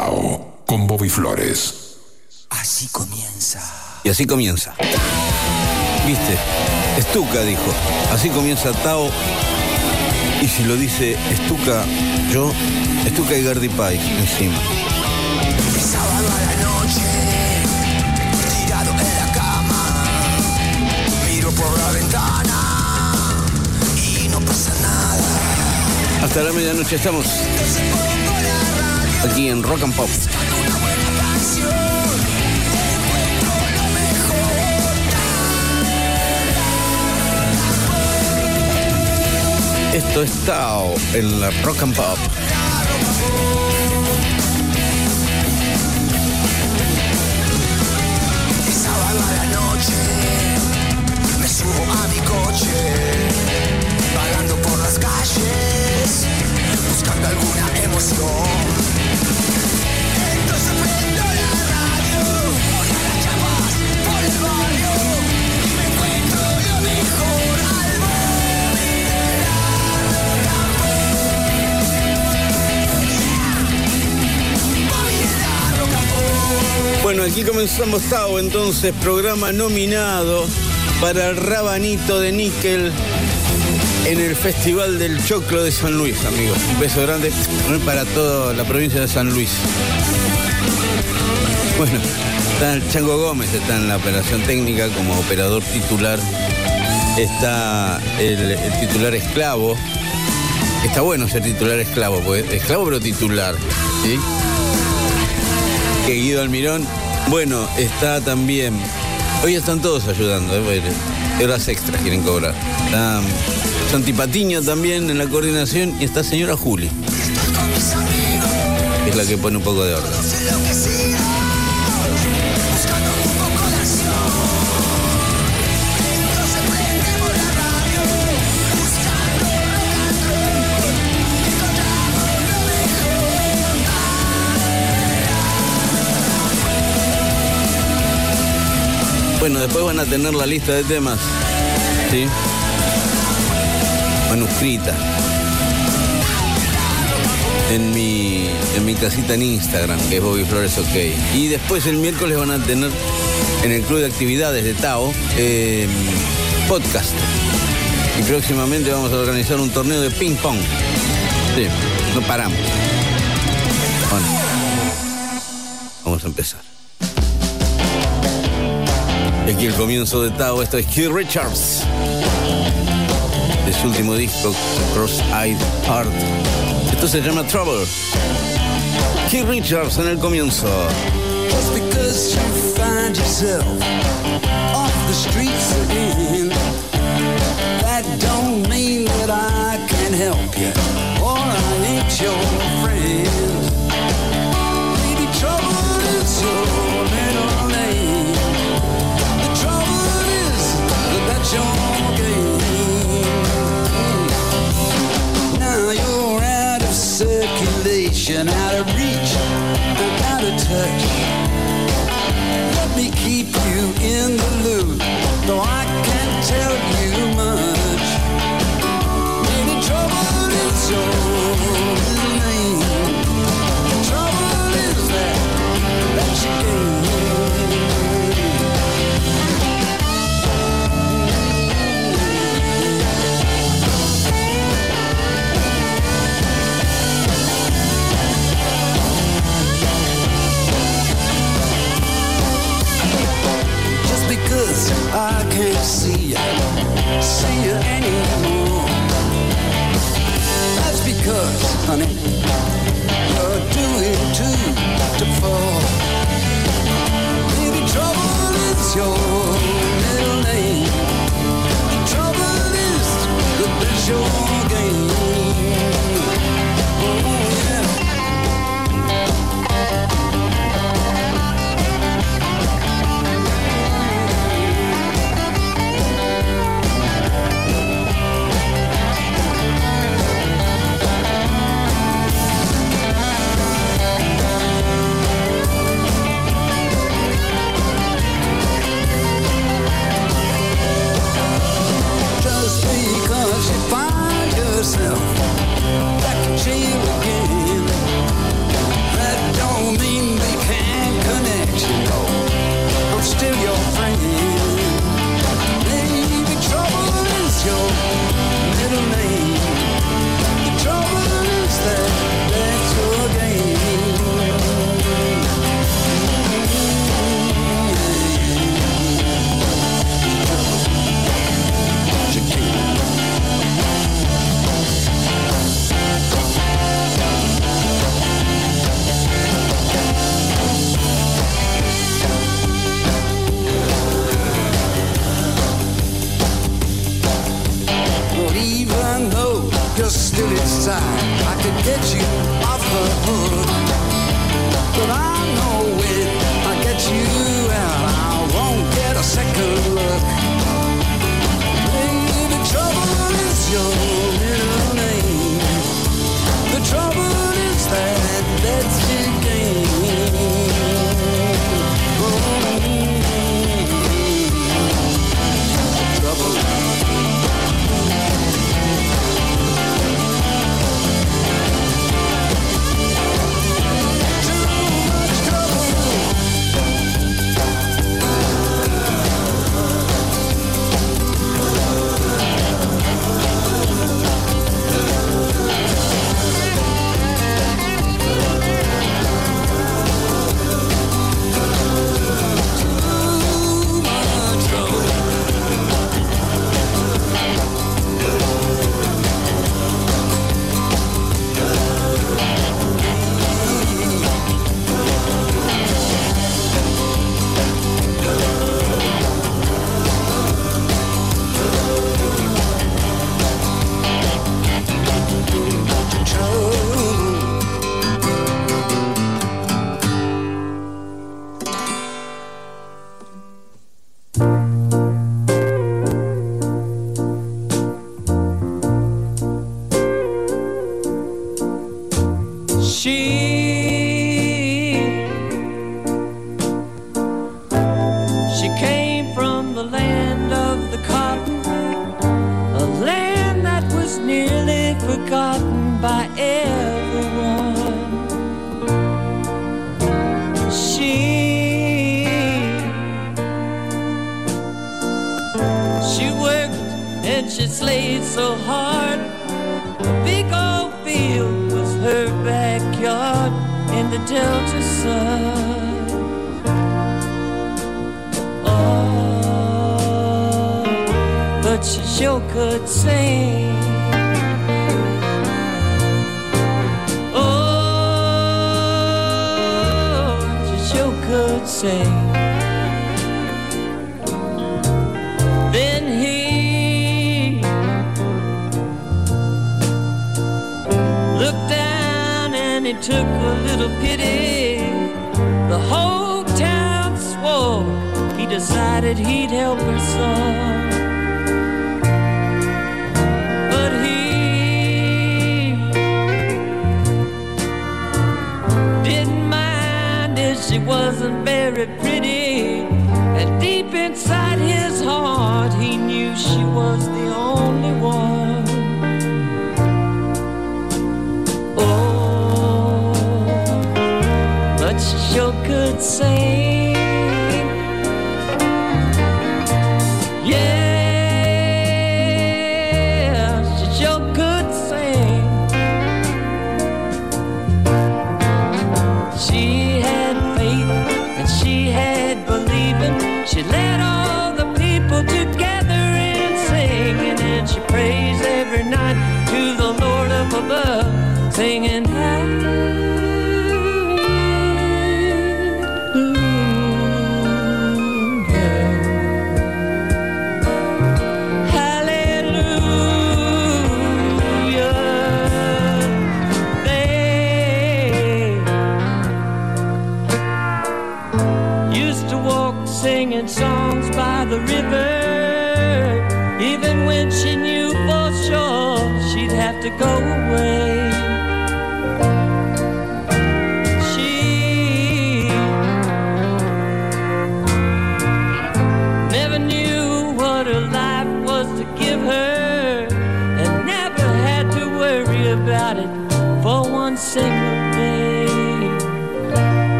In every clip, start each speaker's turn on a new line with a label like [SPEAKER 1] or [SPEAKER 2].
[SPEAKER 1] Tao con Bobby Flores.
[SPEAKER 2] Así comienza.
[SPEAKER 3] Y así comienza. ¿Viste? Estuca dijo. Así comienza Tao. Y si lo dice Estuca, yo, Estuca y Gardy Pike encima.
[SPEAKER 2] Es sábado a la noche, tirado en la cama. Miro por la ventana y no pasa nada.
[SPEAKER 3] Hasta la medianoche estamos aquí en Rock and Pop. Esto es Tao en la Rock and Pop.
[SPEAKER 2] Sábado a la noche, alguna emoción.
[SPEAKER 3] Bueno, aquí comenzamos Tao, entonces, programa nominado para el Rabanito de Níquel en el Festival del Choclo de San Luis, amigos. Un beso grande para toda la provincia de San Luis. Bueno, está el Chango Gómez, está en la operación técnica como operador titular. Está el, titular esclavo. Está bueno ser titular esclavo, porque esclavo pero titular, ¿sí? que Guido Almirón. Bueno, está también. Hoy están todos ayudando, ¿eh? Horas extras quieren cobrar. Está Santi Patiño también en la coordinación y está señora Juli, es la que pone un poco de orden. Bueno, después van a tener la lista de temas, ¿sí? Manuscrita. En mi, en mi casita en Instagram, que es Bobby Flores OK. Y después el miércoles van a tener en el club de actividades de Tao eh, podcast. Y próximamente vamos a organizar un torneo de ping pong. Sí, no paramos. Bueno, vamos a empezar. Aquí el comienzo de Tao, esto es Keith Richards. De su último disco, Cross-Eyed Heart. Esto se llama Trouble. Keith Richards en el comienzo.
[SPEAKER 2] Just because you find yourself off the streets again, that don't mean that I can help you or I ain't your circulation, out of reach, out of touch.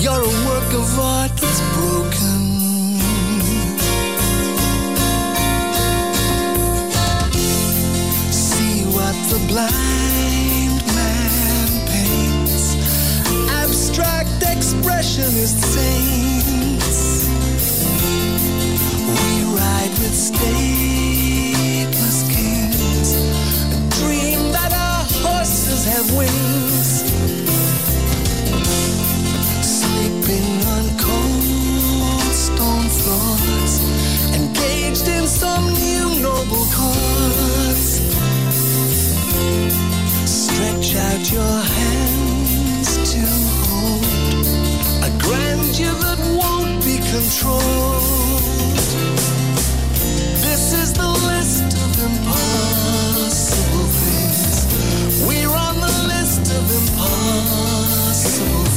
[SPEAKER 2] You're a work of
[SPEAKER 4] art that's broken. See what the blind man paints. Abstract expressionist saints. We ride with stateless kings. A dream that our horses have wings. thoughts, engaged in some new noble cause. Stretch out your hands to hold a grandeur that won't be controlled. This is the list of impossible things. We're on the list of impossible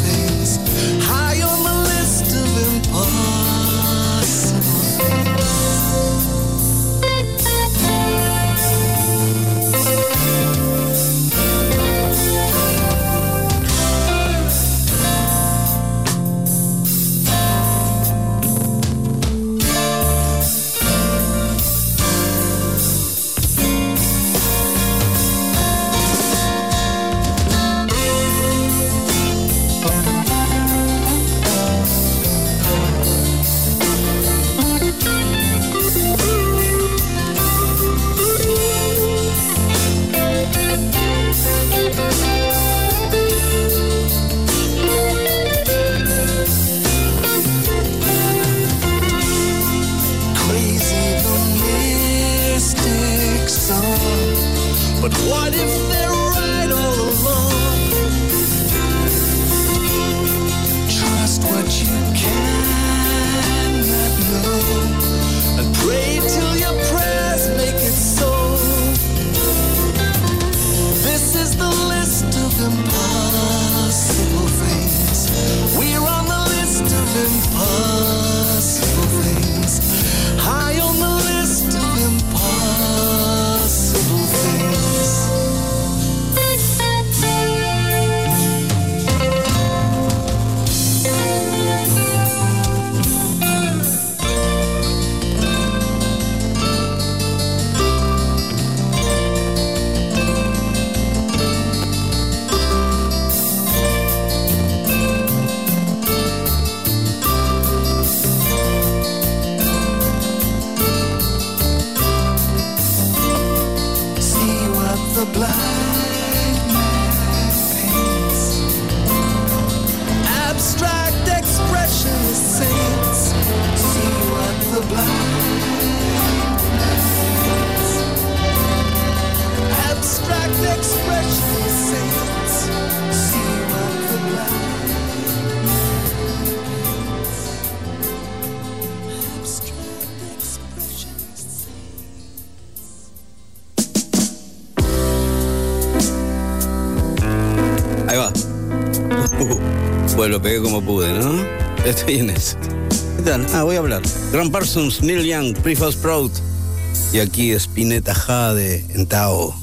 [SPEAKER 5] como pude, ¿no? Estoy en eso. ¿Qué tal? Ah, voy a hablar. Grand Parsons, Neil Young, Prefab Proud. Y aquí Spinetta Jade en Tao.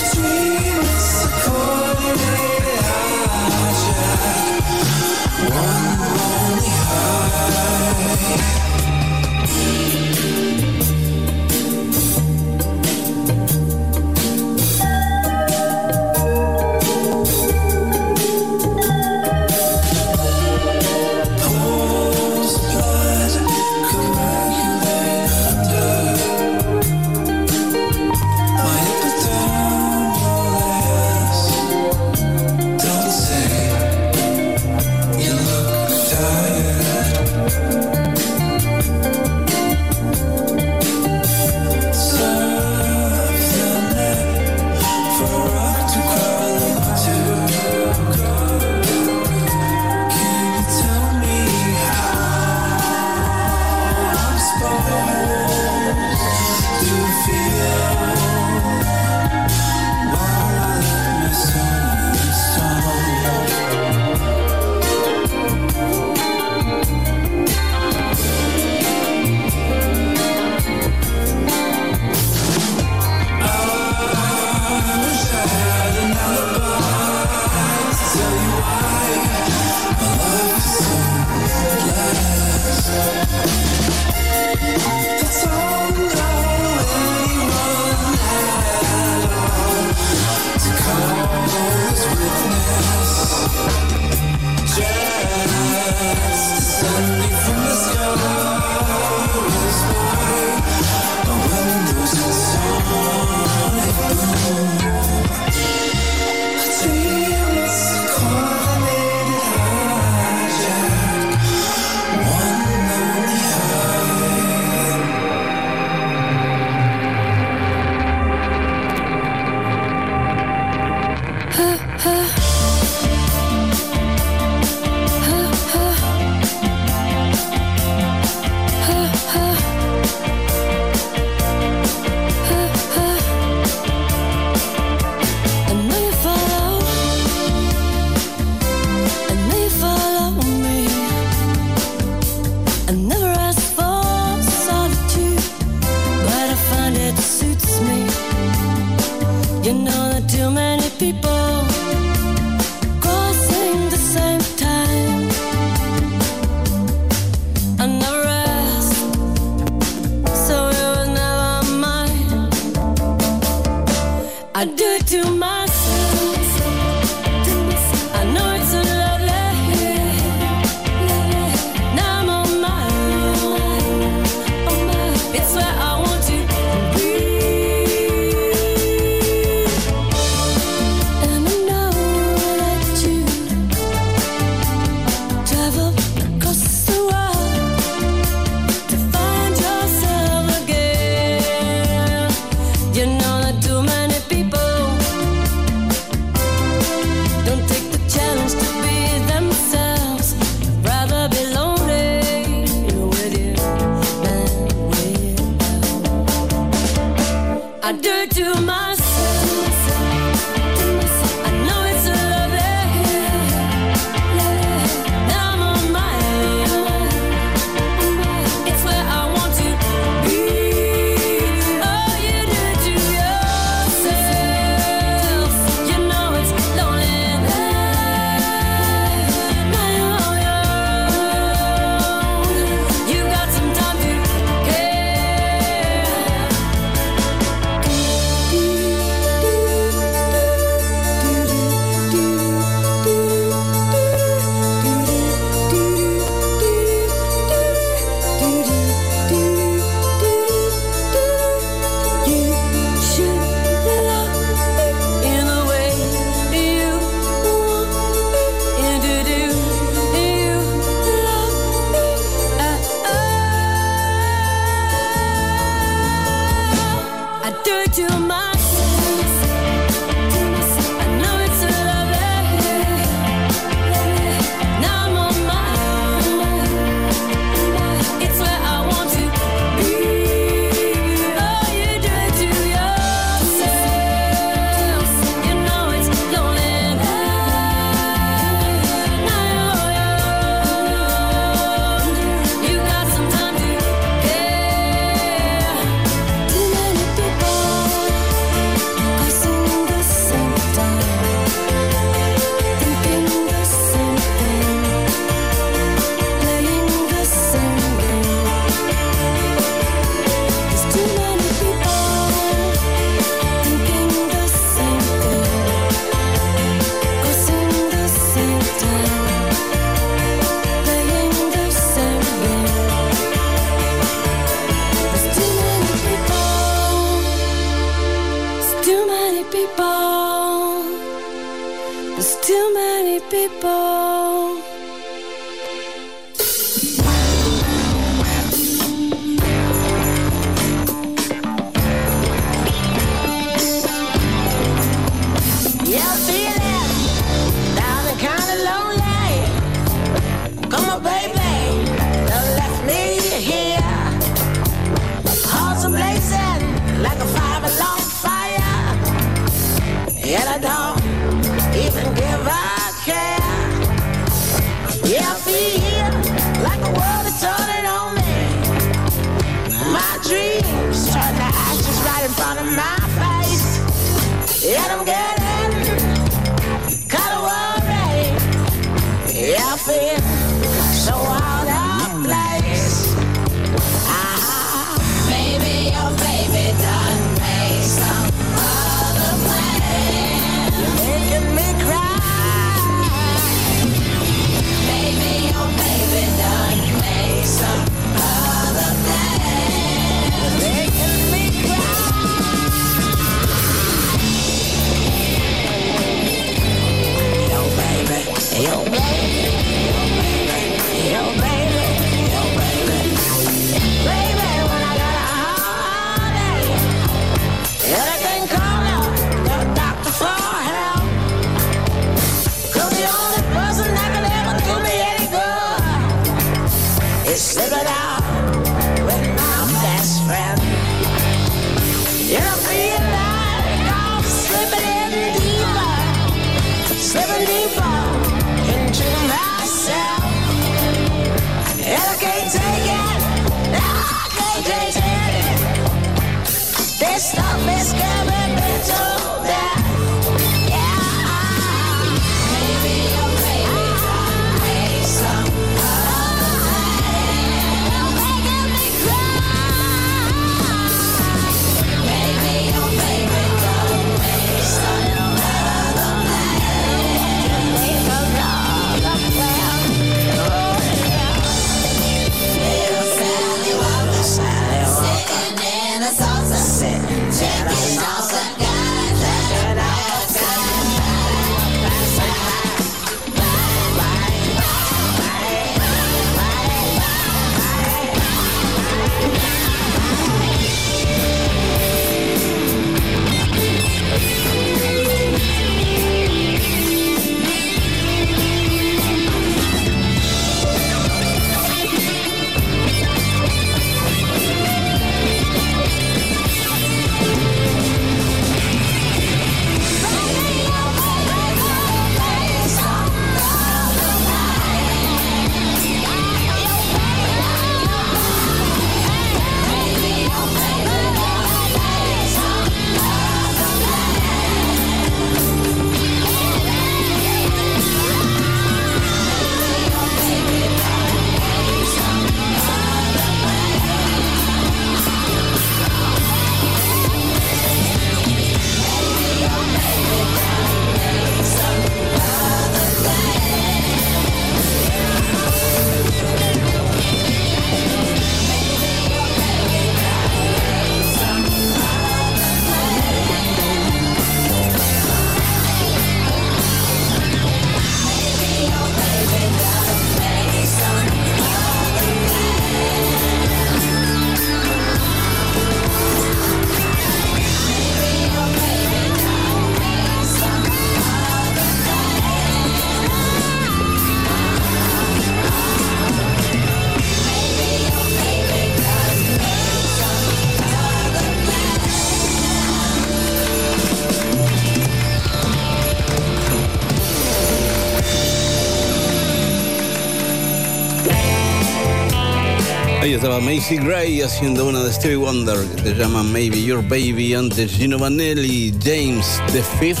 [SPEAKER 6] Macy Gray haciendo una de Stevie Wonder que se llama Maybe Your Baby, antes Gino Vanelli, James the Fifth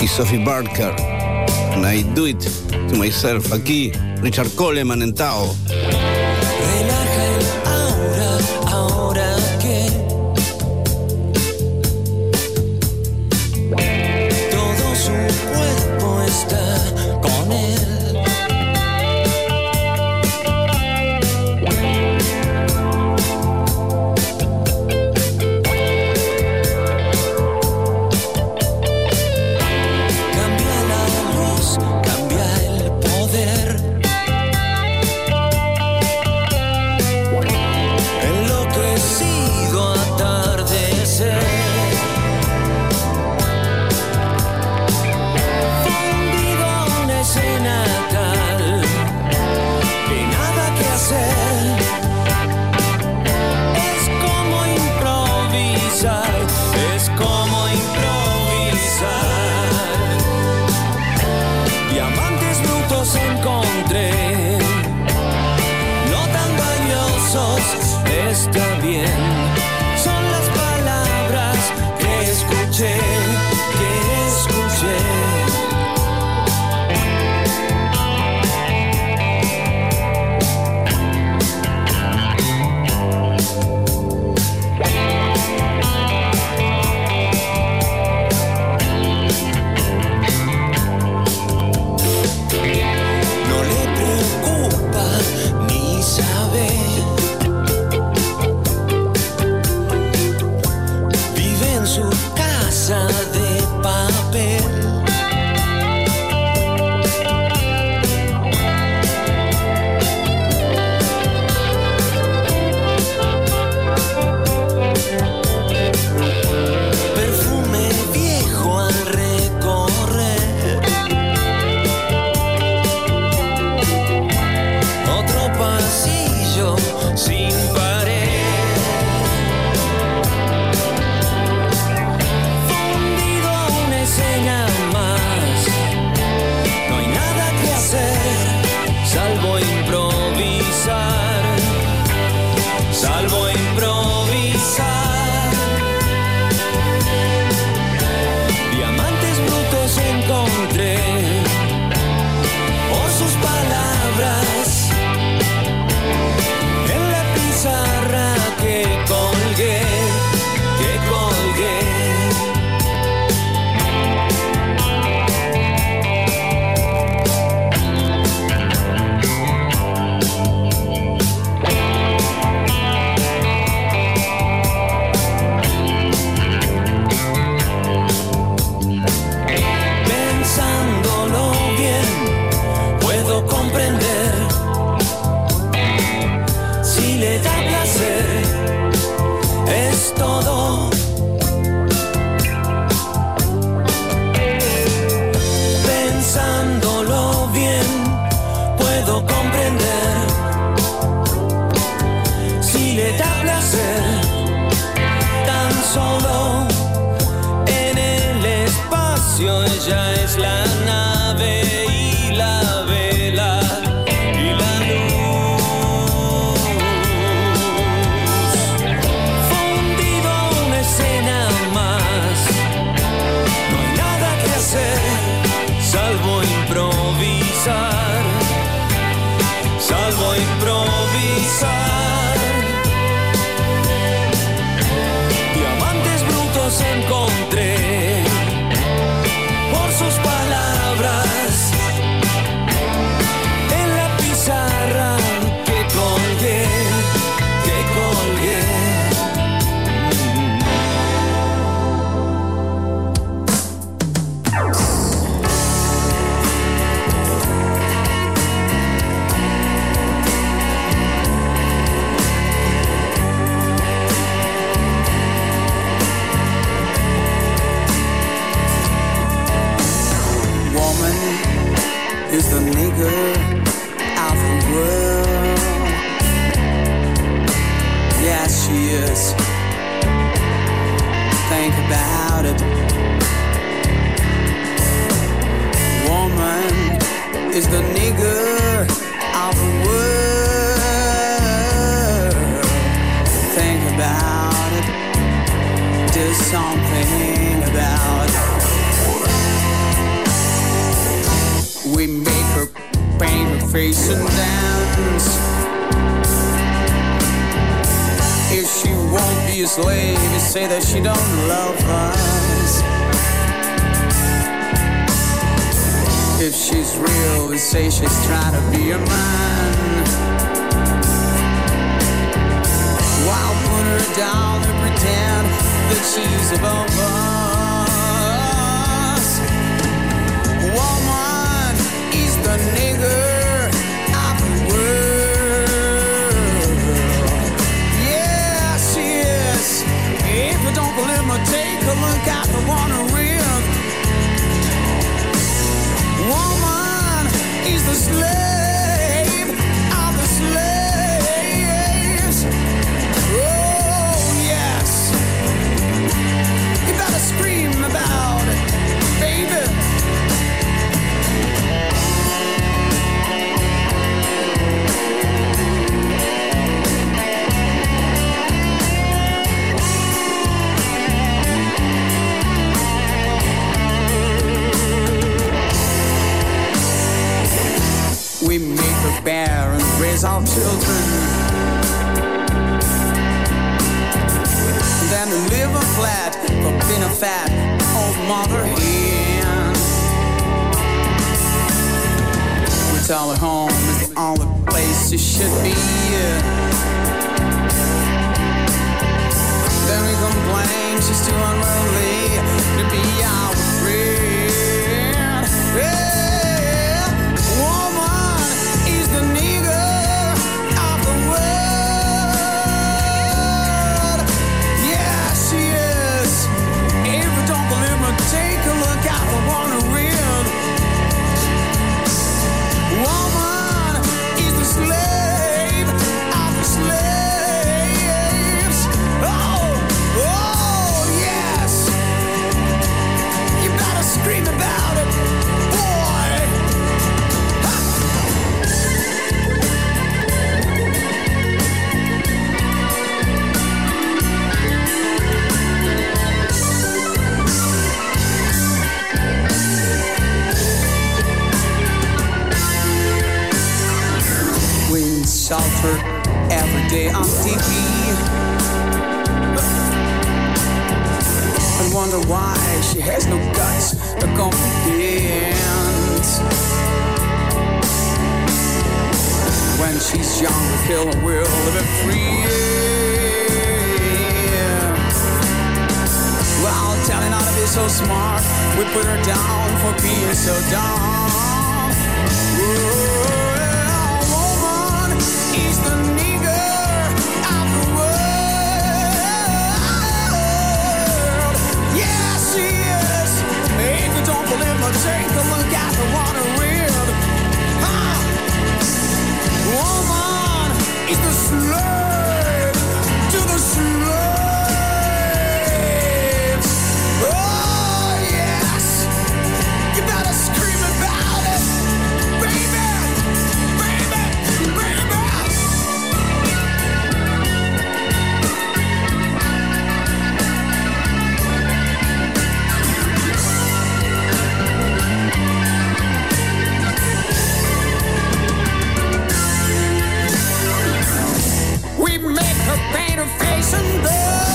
[SPEAKER 6] y Sophie Barker. And I do it to myself. Aquí, Richard Coleman en Tao.
[SPEAKER 7] and she's young to kill and will live it free. Yeah. Well, telling her to be so smart, we put her down for being so dumb. Well, woman is the nigger of the world. Yeah, she is. If you don't believe me, take a look at of face and blood.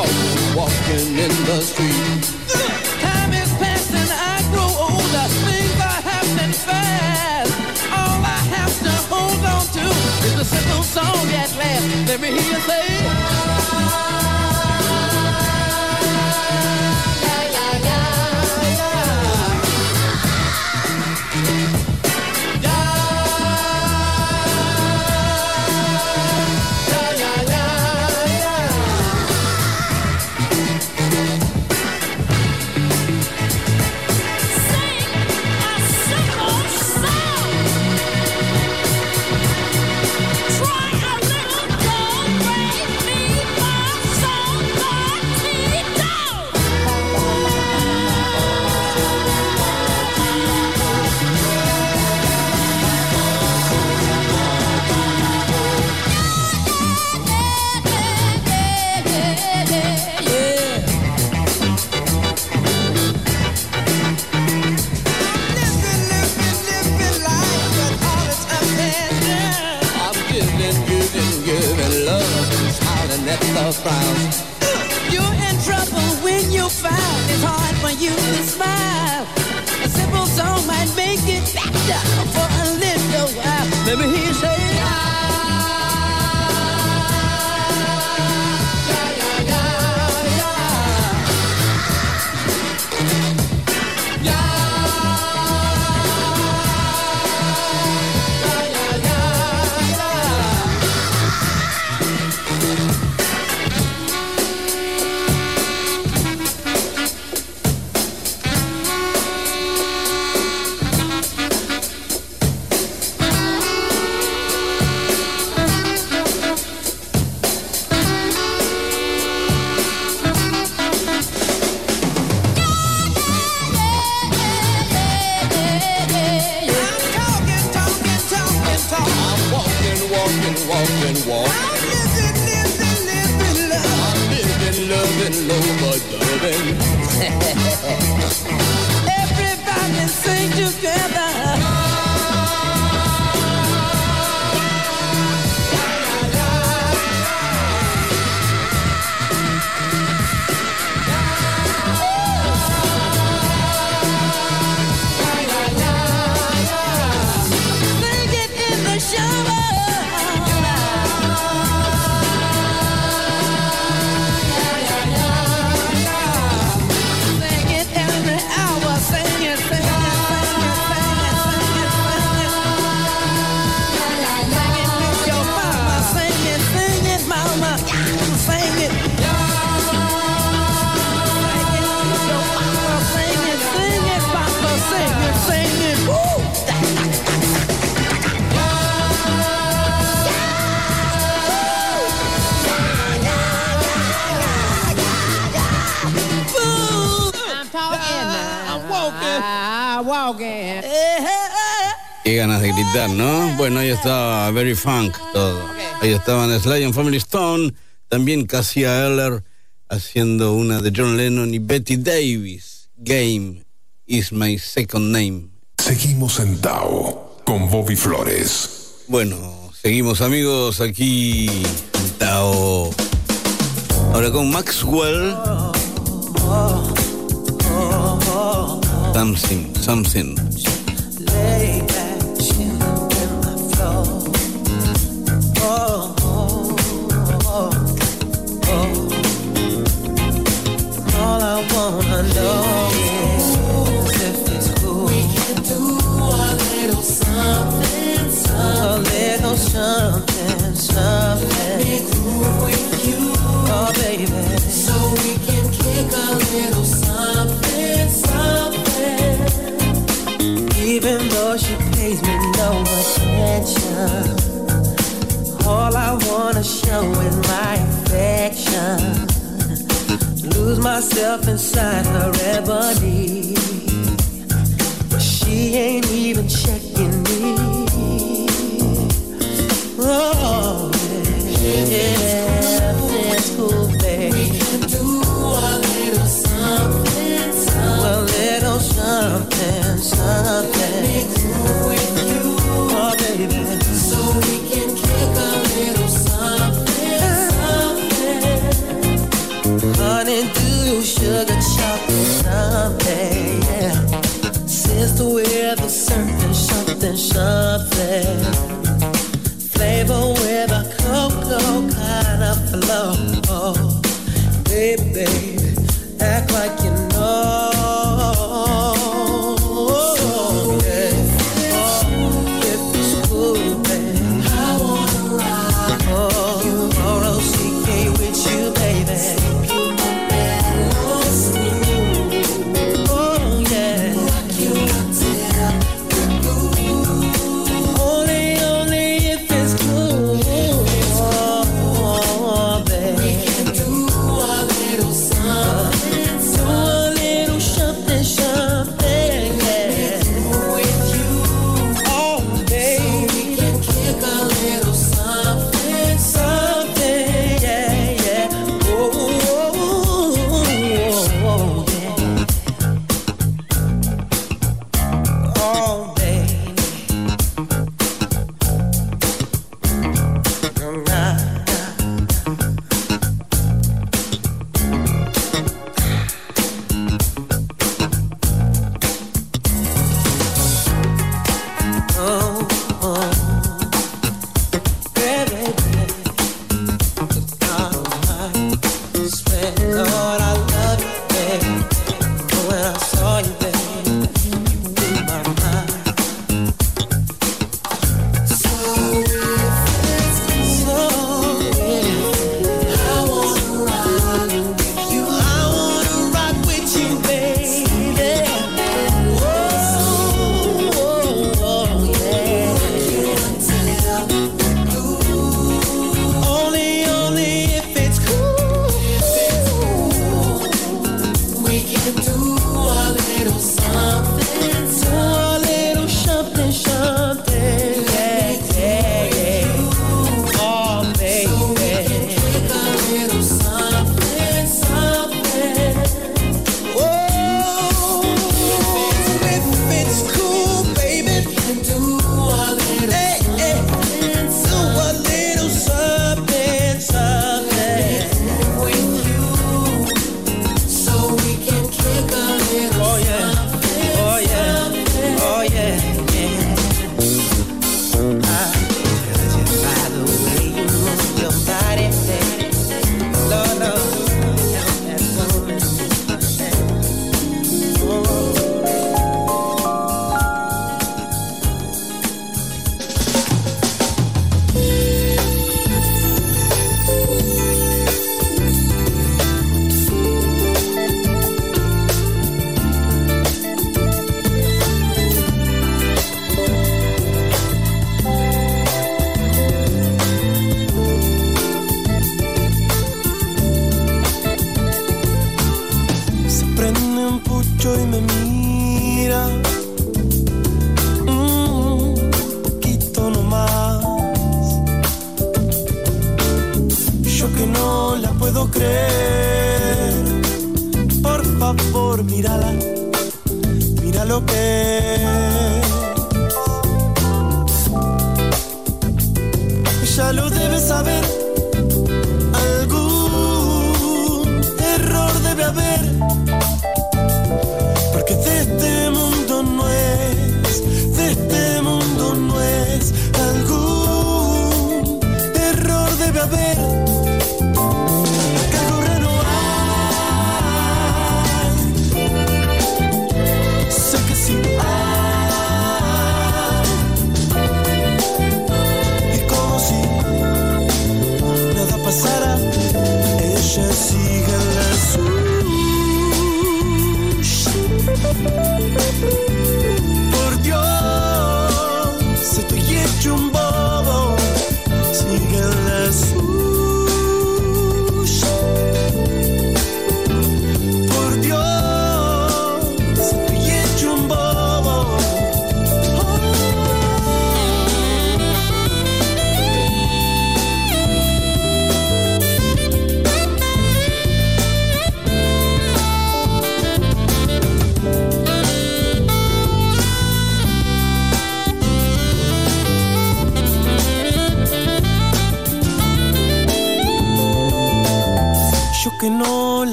[SPEAKER 7] walk, walking in the street. Time is passing, I grow older, things are happening fast. All I have to hold on to is a simple song at last. Let me hear you say.
[SPEAKER 8] a
[SPEAKER 7] frown. You're in trouble when you're found. It's hard for you to smile. A simple song might make it better for a little while. Let me hear you say.
[SPEAKER 3] Funk, todo. Ahí estaban Sly and Family Stone, también Cassia Eller haciendo una de John Lennon y Betty Davis. Game is my second name.
[SPEAKER 1] Seguimos en Tao con Bobby Flores.
[SPEAKER 3] Bueno, seguimos amigos aquí en Tao. Ahora con Maxwell. Something, something.
[SPEAKER 4] alone, alone. Yeah. If it's cool, we can do a little something, something. A little something, something. Let me groove with you, oh baby. So we can kick a little something, something. Even though she pays me no attention, all I wanna show is my affection lose myself inside her ebony. She ain't even checking me. Oh, yeah, it's cool, babe. We can do a little something, something. A little something, something.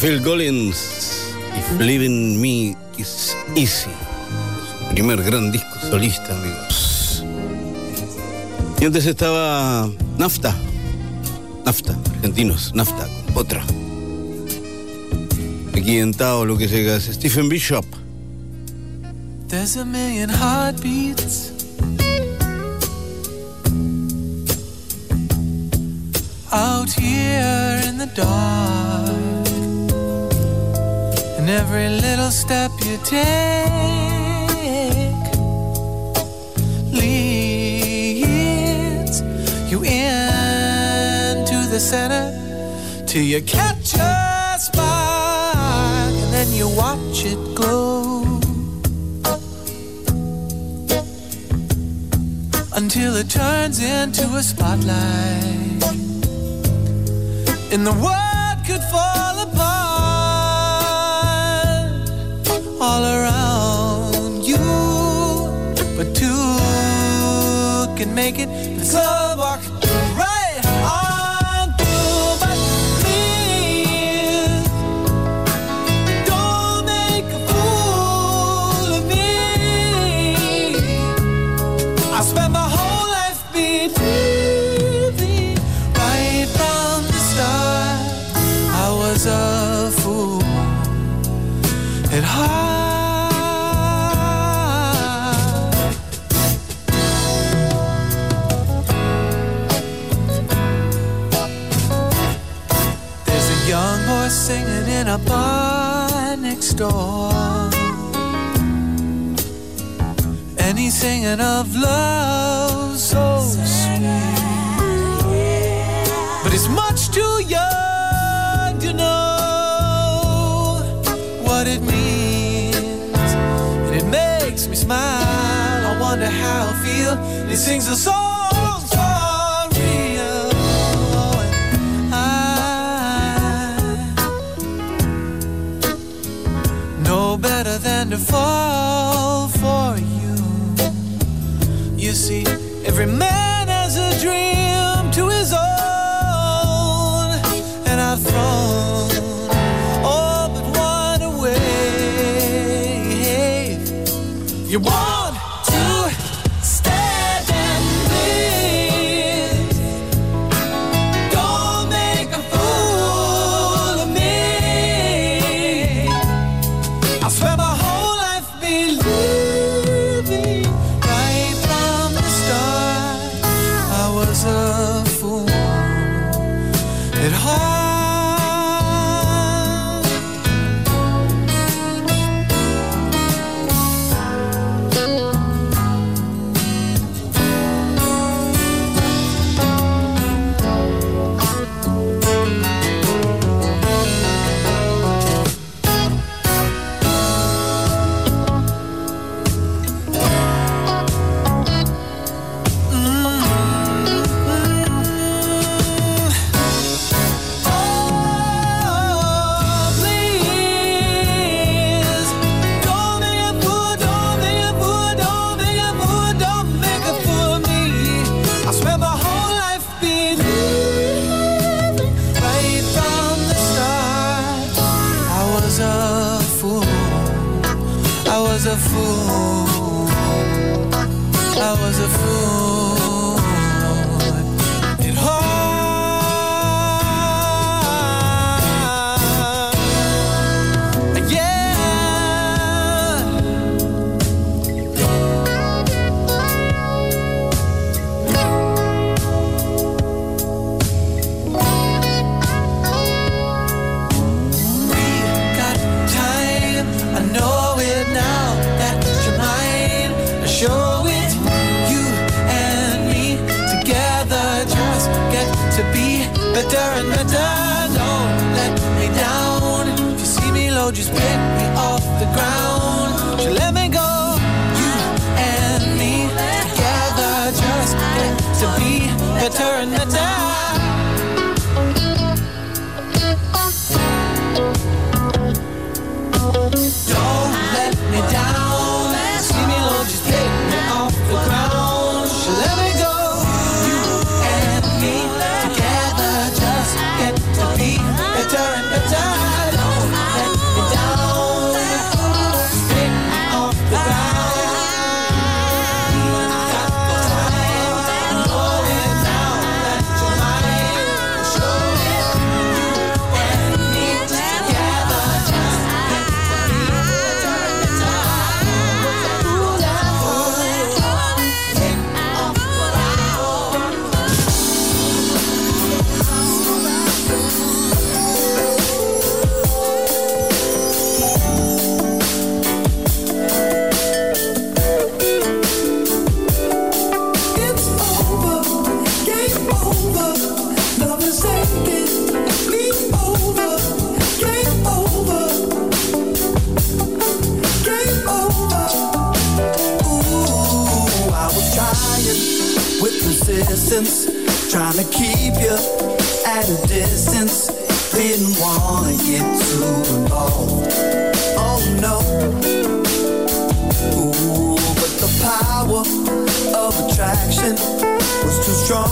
[SPEAKER 3] Phil Collins. If Living Me is Easy. Su primer gran disco solista, amigos. Y antes estaba Nafta. Nafta, argentinos, Nafta, otra. Aquí en Tao lo que llega es Stephen Bishop.
[SPEAKER 9] There's a million heartbeats step you take leads you into the center till you catch a spark, and then you watch it glow. until it turns into a spotlight. in the world all around you, but two can make it. The club walk a barn next door. And he's singing of love so sweet. But he's much too young to know what it means. And it makes me smile. I wonder how I feel. He sings a song to fall for you. You see, every man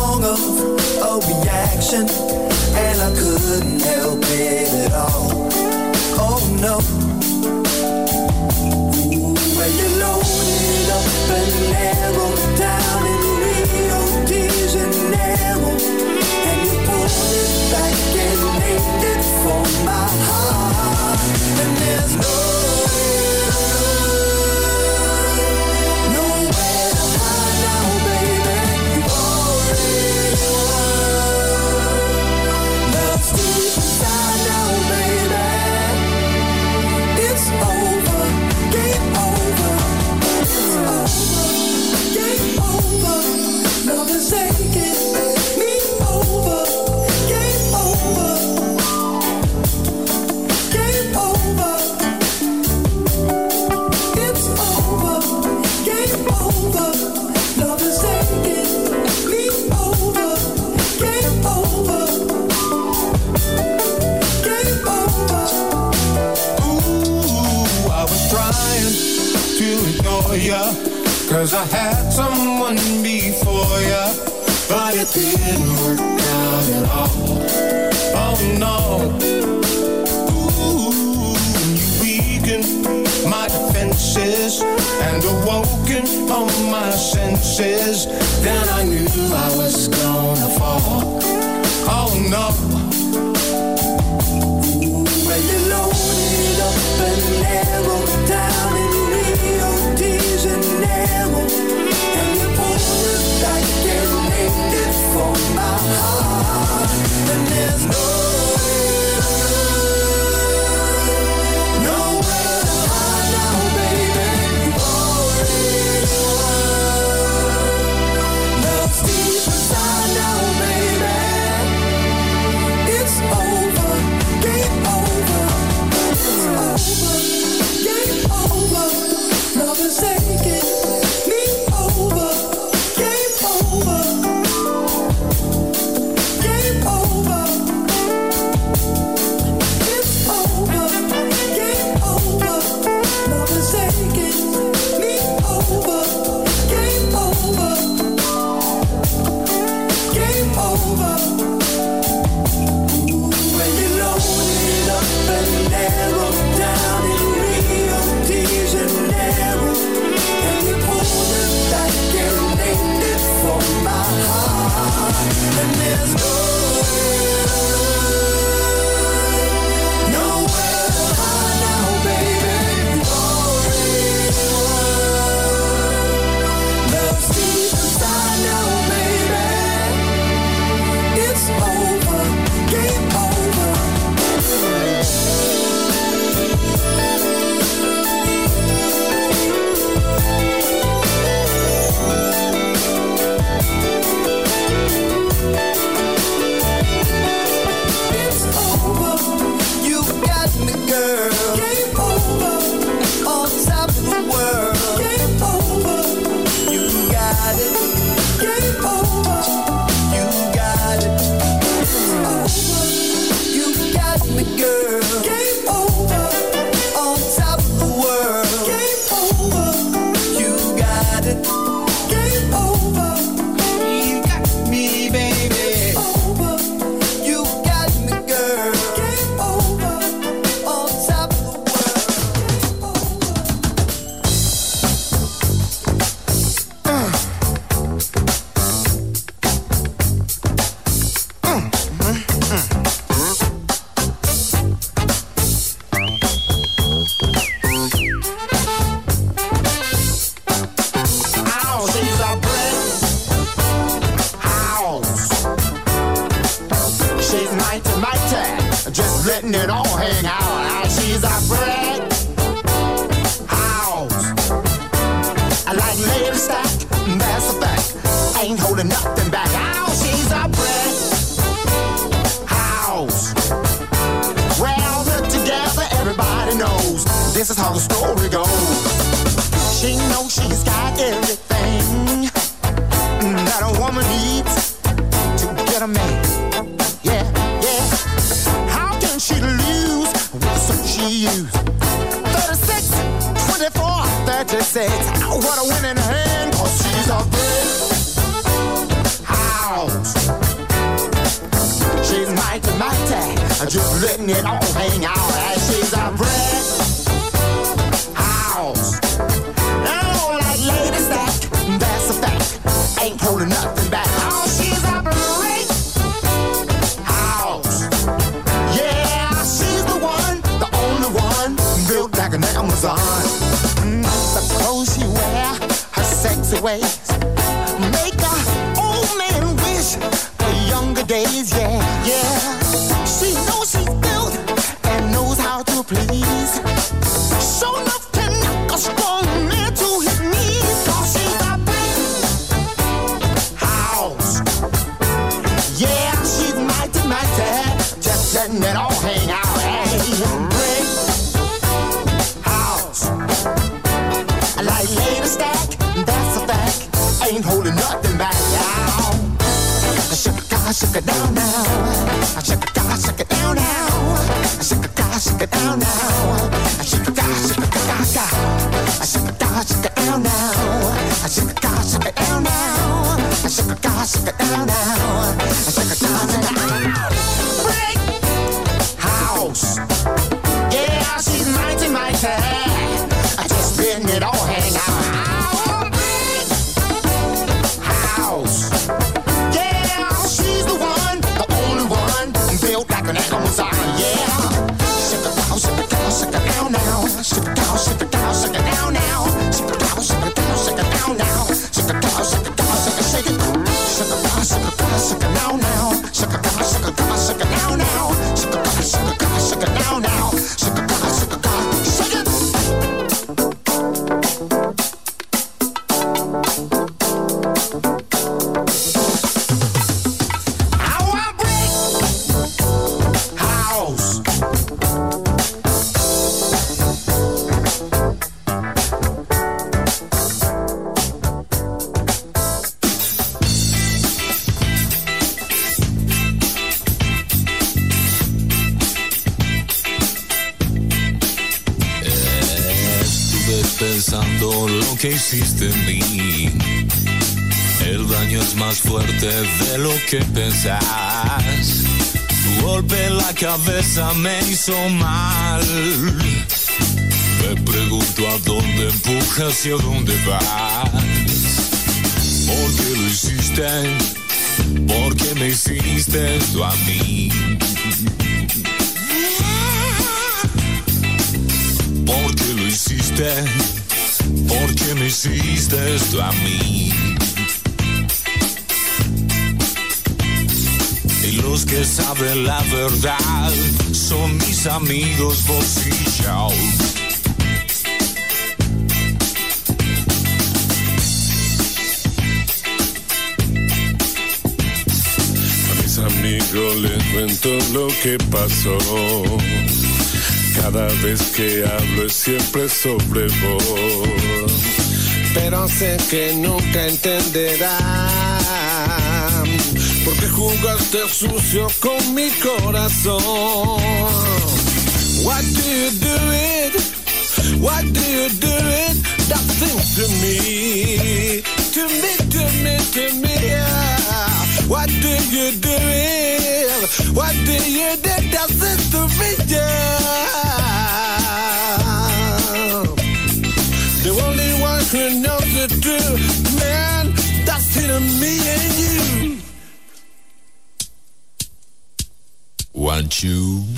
[SPEAKER 4] Oh, oh, long of overreaction, and I couldn't help it at all. Oh no. Ooh, well, you loaded up and narrowed down in Rio de Janeiro, and you pulled it back and aimed it for my heart, and there's no
[SPEAKER 5] way. ya. Cause I had someone before ya. But it didn't work out at all. Oh no. Ooh, you weakened my defenses and awoken all my senses. Then I knew I was gonna fall. Oh no.
[SPEAKER 4] waited for my heart, and there's no.
[SPEAKER 10] How to please. So enough to knock a shake it down now. Shake it, God, shake it, God. Shake it, God, shake it down now. Shake it, down now. Shake it, God, shake it down now. Down.
[SPEAKER 11] Que hiciste en mí. El daño es más fuerte de lo que pensás. Tu golpe en la cabeza me hizo mal. Me pregunto a dónde empujas y a dónde vas. ¿Por qué lo hiciste? ¿Por qué me hiciste esto a mí? ¿Por qué lo hiciste? ¿Por qué me hiciste esto a mí? Y los que saben la verdad son mis amigos vos y yo.
[SPEAKER 12] A mis amigos les cuento lo que pasó. Cada vez que hablo es siempre sobre vos. Pero sé que nunca. Porque jugaste sucio con mi corazón. Why do you do it? Why do you do it? That thing to me. To me, to me, to me. yeah. Why do you do it? Why do you do that thing to me? Yeah. The truth, man, that's in me and you.
[SPEAKER 11] Want you?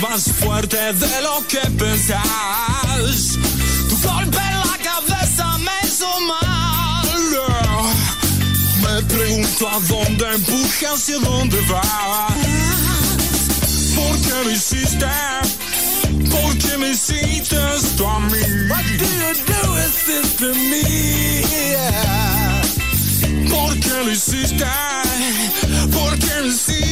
[SPEAKER 13] más fuerte de lo que pensás. Tu golpe en la cabeza me hizo mal. Me pregunto a dónde empujas y a dónde vas. ¿Por qué lo hiciste? ¿Por qué me hiciste esto a mí?
[SPEAKER 9] What do you do with this to me? Yeah.
[SPEAKER 13] ¿Por qué lo hiciste? ¿Por qué lo hiciste?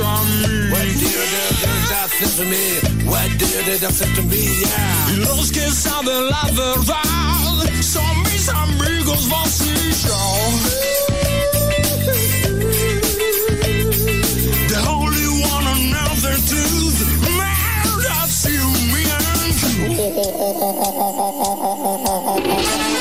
[SPEAKER 9] What do you do that to me? What do you do that to me? Yeah.
[SPEAKER 13] Los que saben la verdad, son mis amigos vacíos. and
[SPEAKER 9] you.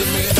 [SPEAKER 9] to me.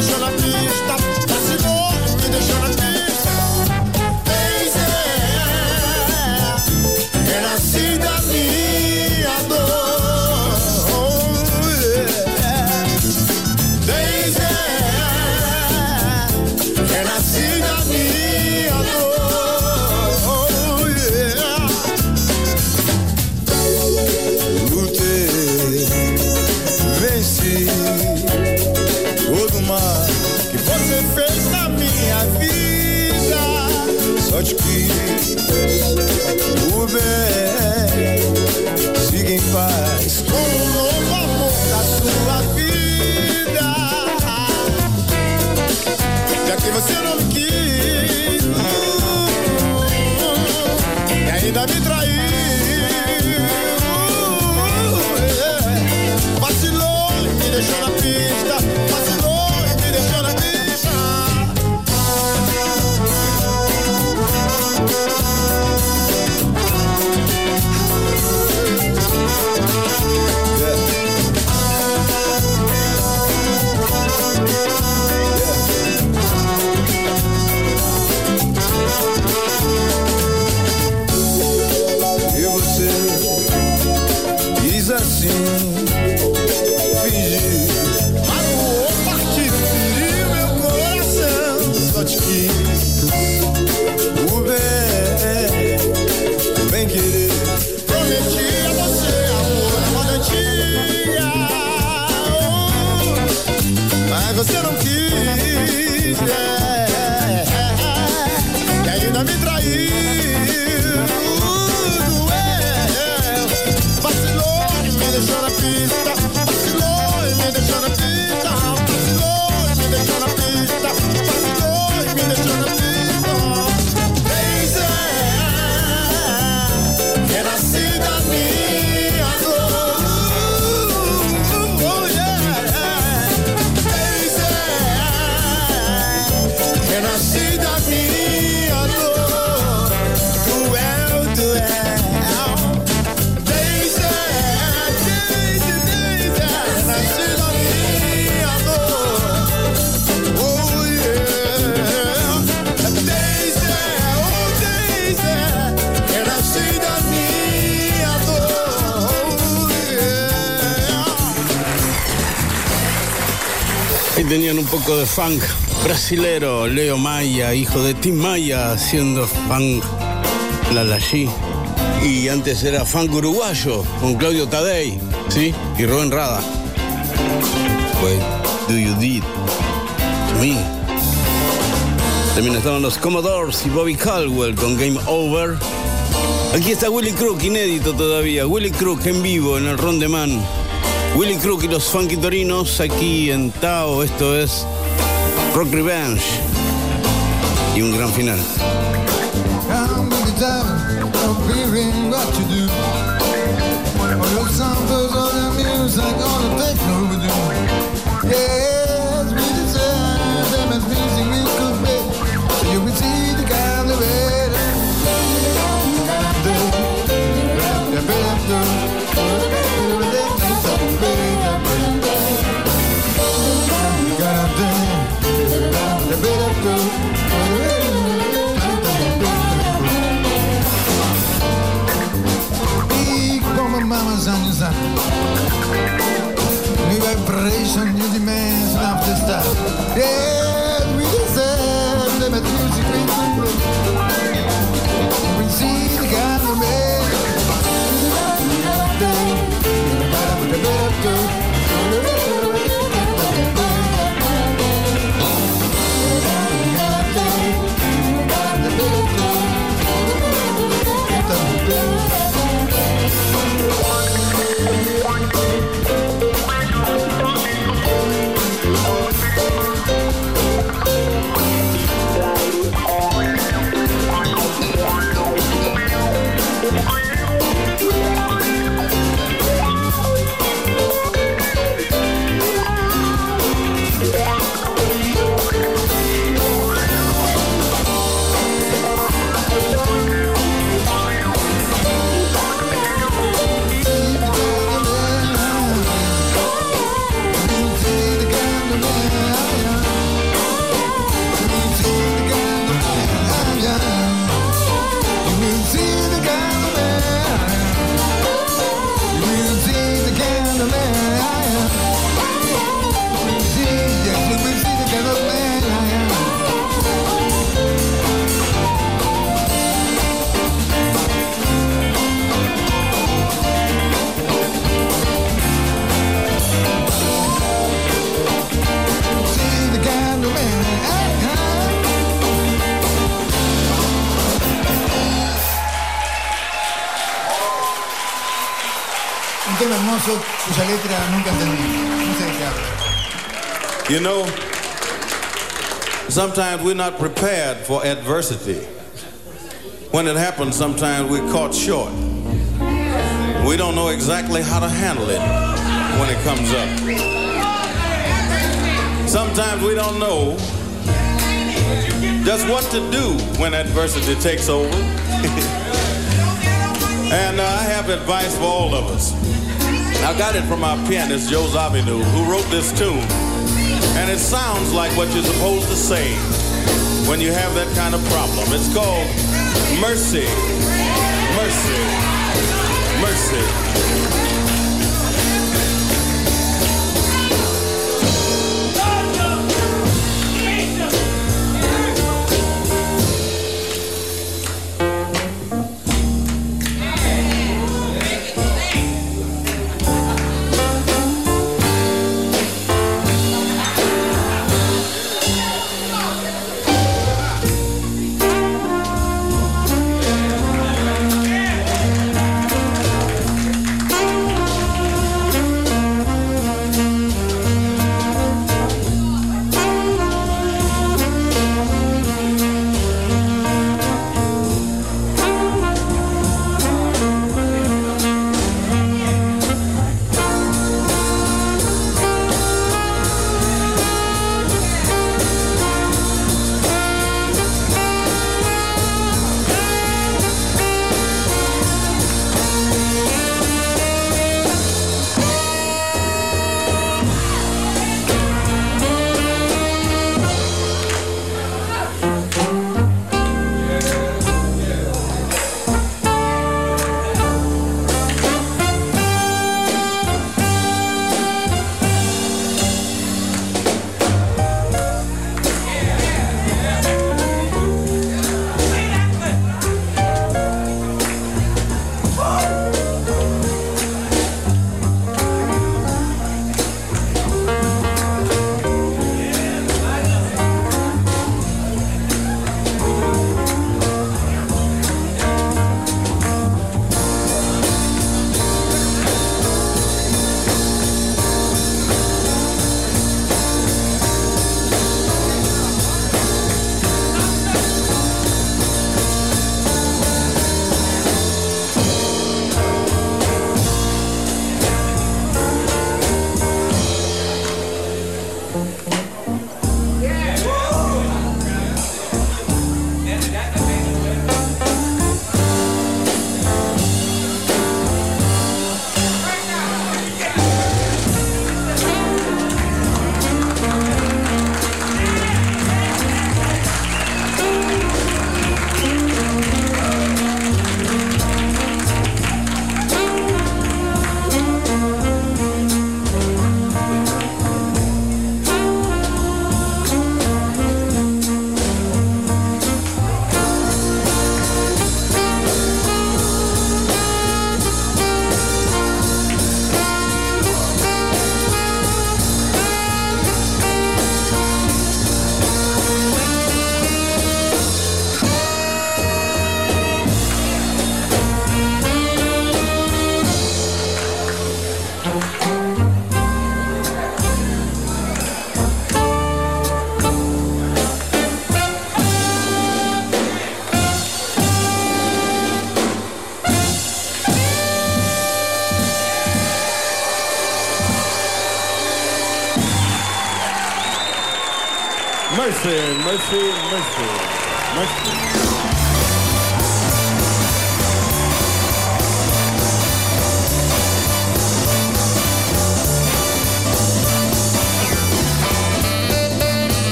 [SPEAKER 5] deixando
[SPEAKER 14] aqui. Tenían un poco de funk brasilero, Leo Maya, hijo de Tim Maya, haciendo funk la la G. Y antes era funk uruguayo, con Claudio Tadei, ¿sí? Y Rubén Rada. What do you did to me? También estaban los Commodores y Bobby Caldwell con Game Over. Aquí está Willy Crook, inédito todavía. Willy Crook en vivo en el Ron de Man. Willy Crook y los Funky Torinos aquí en Tao. Esto es Rock Revenge. Y un gran final.
[SPEAKER 15] Sometimes we're not prepared for adversity. When it happens, sometimes we're caught short. We don't know exactly how to handle it when it comes up. Sometimes we don't know just what to do when adversity takes over. and uh, I have advice for all of us. I got it from our pianist, Joe Zawinul, who wrote this tune. And it sounds like what you're supposed to say when you have that kind of problem. It's called mercy, mercy, mercy.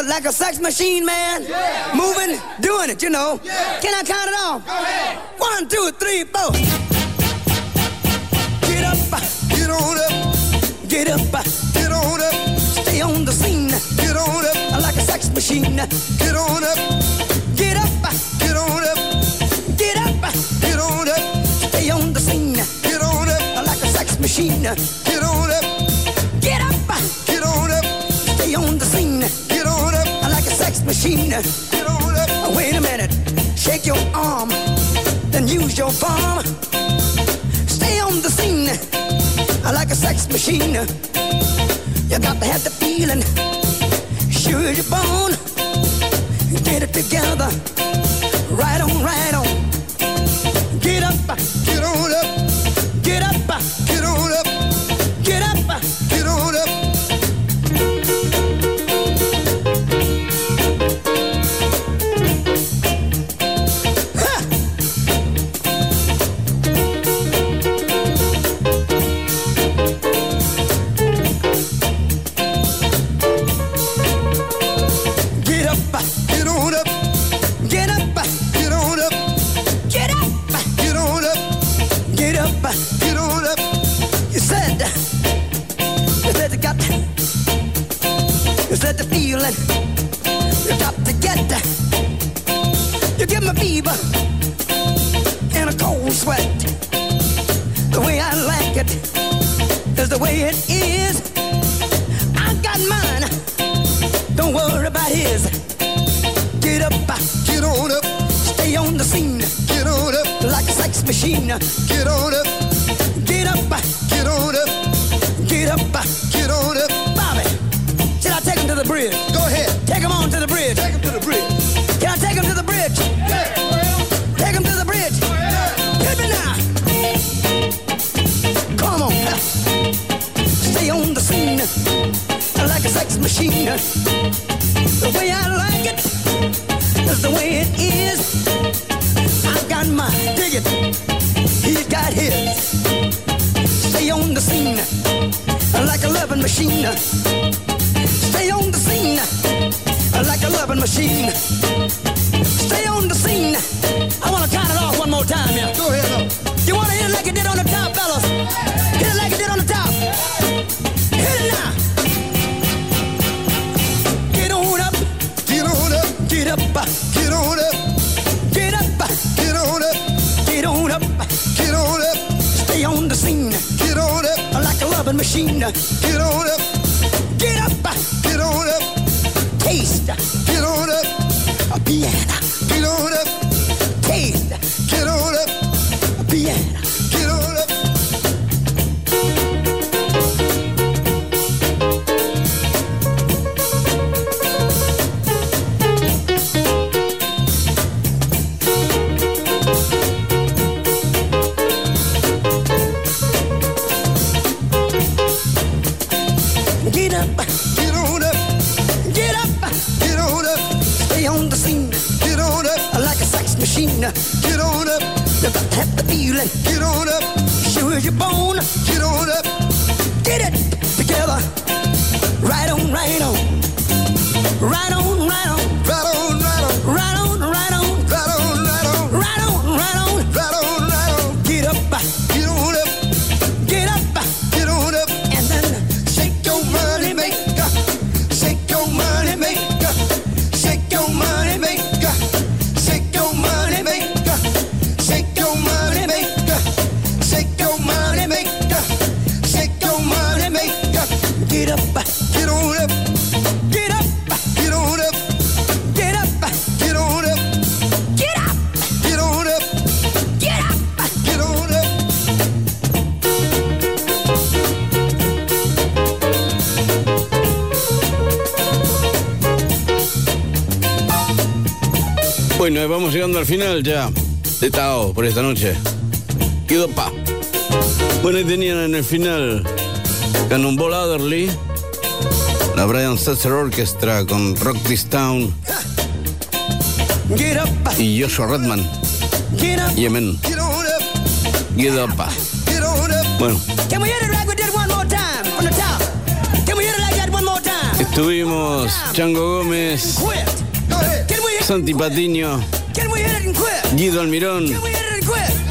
[SPEAKER 7] A like a sex machine, man. Moving, doing it, you know. Can I count it off? One, two, three, four. Get up, get on up, get up, get on up. Stay on the scene, get on up. Like a sex machine, get on up, get up, get on up, get up, get on up. Stay on the scene, get on up. Like a sex machine, sex machine. Wait a minute, shake your arm, then use your palm. Stay on the scene like a sex machine. You got to have the feeling, sure as you're born. Get it together, right on, right on. Get up, scene. Get on up like a sex machine. Get on up, get up, get on up, get up, get on up. Bobby, should I take him to the bridge? Go ahead, take him on to the bridge. Take him to the bridge. Can I take him to the bridge? Yeah. Take him to the bridge. Hit me now. Come on. Stay on the scene like a sex machine. The way I like it is the way it is. Got my dig it. He's got his. Stay on the scene like a loving machine. Stay on the scene like a loving machine. Stay on the scene. I want to count it off one more time, yeah. Go ahead. You want to hit it like it did on the top, fellas? Hit it like it did on the machine. Get on up, get up, get on up, taste, get on up, a piano, get on up, taste, get on up, a piano, Get on up, to have the feeling. Get on up, sure as you're. Get on up, get it together. Right on, right on, right on, right on,
[SPEAKER 3] vamos llegando al final ya de Tao por esta noche. Quedó pa. Bueno, ahí tenían en el final Cannonball Adderley, la Brian Setzer Orchestra con Rock This Town
[SPEAKER 7] get up
[SPEAKER 3] y Joshua Redman. Yemen.
[SPEAKER 7] Get up.
[SPEAKER 3] Bueno. Estuvimos Chango Gómez, Santi Patiño. Guido Almirón,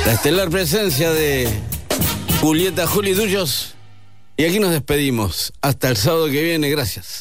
[SPEAKER 3] la estelar presencia de Julieta Juli Duyos. Y aquí nos despedimos. Hasta el sábado que viene. Gracias.